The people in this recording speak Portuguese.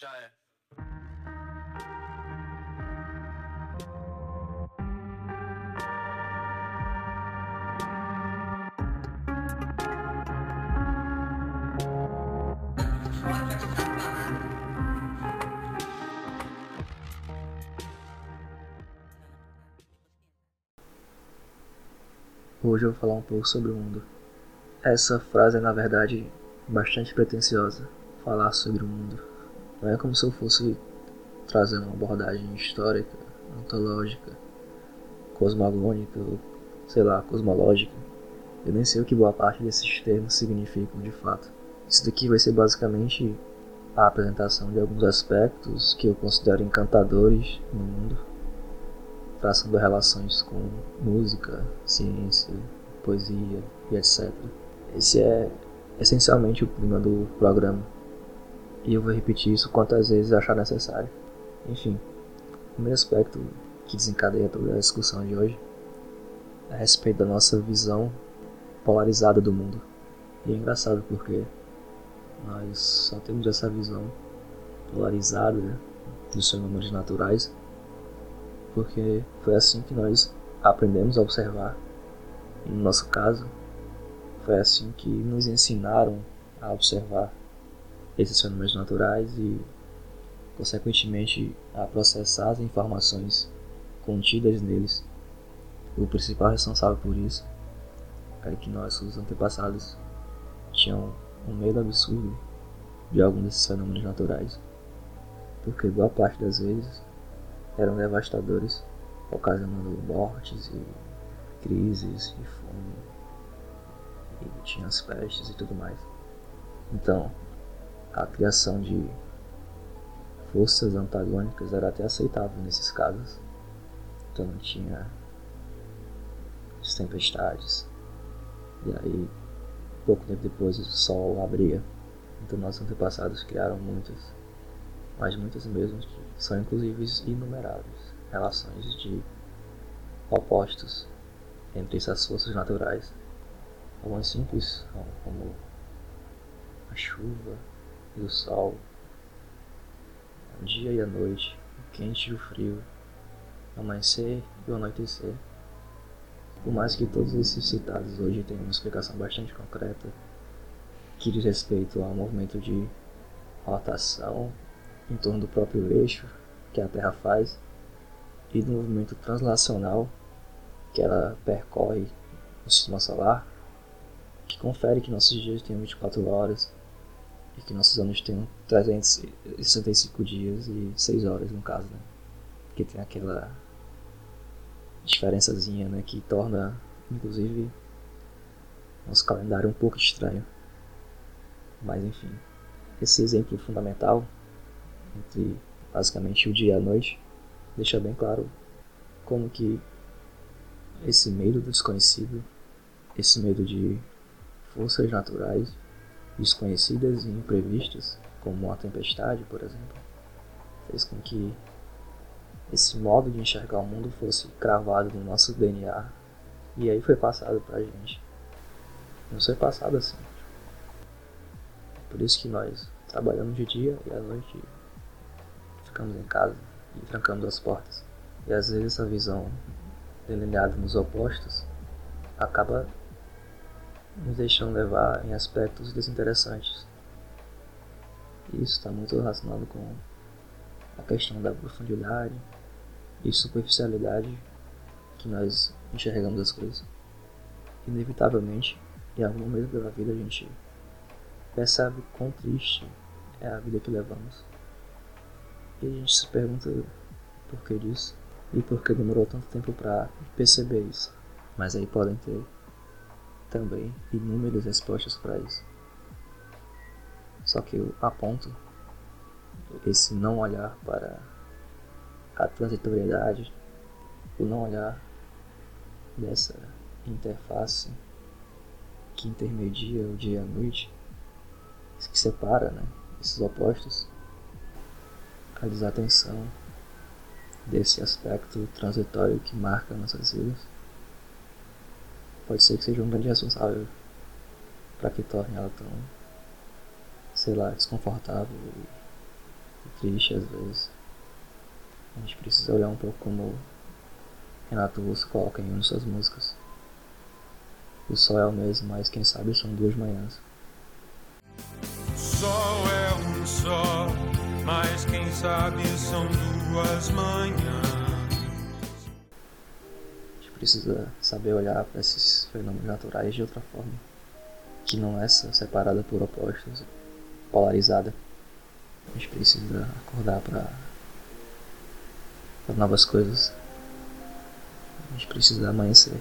Já é. Hoje eu vou falar um pouco sobre o mundo. Essa frase é, na verdade, bastante pretensiosa. Falar sobre o mundo. Não é como se eu fosse trazer uma abordagem histórica, ontológica, cosmogônica, ou sei lá, cosmológica. Eu nem sei o que boa parte desses termos significam de fato. Isso daqui vai ser basicamente a apresentação de alguns aspectos que eu considero encantadores no mundo traçando relações com música, ciência, poesia e etc. Esse é essencialmente o clima do programa. E eu vou repetir isso quantas vezes achar necessário. Enfim, o primeiro aspecto que desencadeia toda a discussão de hoje é a respeito da nossa visão polarizada do mundo. E é engraçado porque nós só temos essa visão polarizada né, dos fenômenos naturais porque foi assim que nós aprendemos a observar. E no nosso caso, foi assim que nos ensinaram a observar esses fenômenos naturais e, consequentemente, a processar as informações contidas neles. O principal responsável por isso é que nossos antepassados tinham um medo absurdo de algum desses fenômenos naturais, porque boa parte das vezes eram devastadores, ocasionando mortes e crises e fome. E tinha as pestes e tudo mais. Então, a criação de forças antagônicas era até aceitável nesses casos. Então não tinha as tempestades. E aí, pouco tempo depois, o sol abria. Então nossos antepassados criaram muitas, mas muitas mesmo, são inclusive inumeráveis relações de opostos entre essas forças naturais, algumas simples, como a chuva e o sol, o dia e a noite, o quente e o frio, o amanhecer e o anoitecer. Por mais que todos esses citados hoje tenham uma explicação bastante concreta, que diz respeito ao movimento de rotação em torno do próprio eixo que a Terra faz e do movimento translacional que ela percorre no sistema solar, que confere que nossos dias têm 24 horas e que nossos anos têm 365 dias e 6 horas no caso, né? Que tem aquela diferençazinha, né, que torna inclusive nosso calendário um pouco estranho. Mas enfim, esse exemplo fundamental entre basicamente o dia e a noite, deixa bem claro como que esse medo do desconhecido, esse medo de forças naturais desconhecidas e imprevistas, como uma tempestade, por exemplo, fez com que esse modo de enxergar o mundo fosse cravado no nosso DNA e aí foi passado pra gente. Não foi passado assim. Por isso que nós trabalhamos de dia e à noite ficamos em casa e trancamos as portas. E às vezes essa visão delineada nos opostos acaba nos deixando levar em aspectos desinteressantes. Isso está muito relacionado com a questão da profundidade e superficialidade que nós enxergamos as coisas. Inevitavelmente, em algum momento da vida a gente percebe quão triste é a vida que levamos. E a gente se pergunta por que disso e por que demorou tanto tempo para perceber isso. Mas aí podem ter também inúmeras respostas para isso. Só que eu aponto esse não olhar para a transitoriedade, o não olhar dessa interface que intermedia o dia e a noite, que separa né, esses opostos a desatenção desse aspecto transitório que marca nossas vidas pode ser que seja um grande responsável para que torne ela tão, sei lá, desconfortável triste às vezes. A gente precisa olhar um pouco como Renato Russo coloca em uma de suas músicas. O sol é o mesmo, mas quem sabe são duas manhãs. O sol é um só, mas quem sabe são duas manhãs. A gente precisa saber olhar para esses fenômenos naturais de outra forma, que não é essa separada por opostos, polarizada. A gente precisa acordar para novas coisas. A gente precisa amanhecer.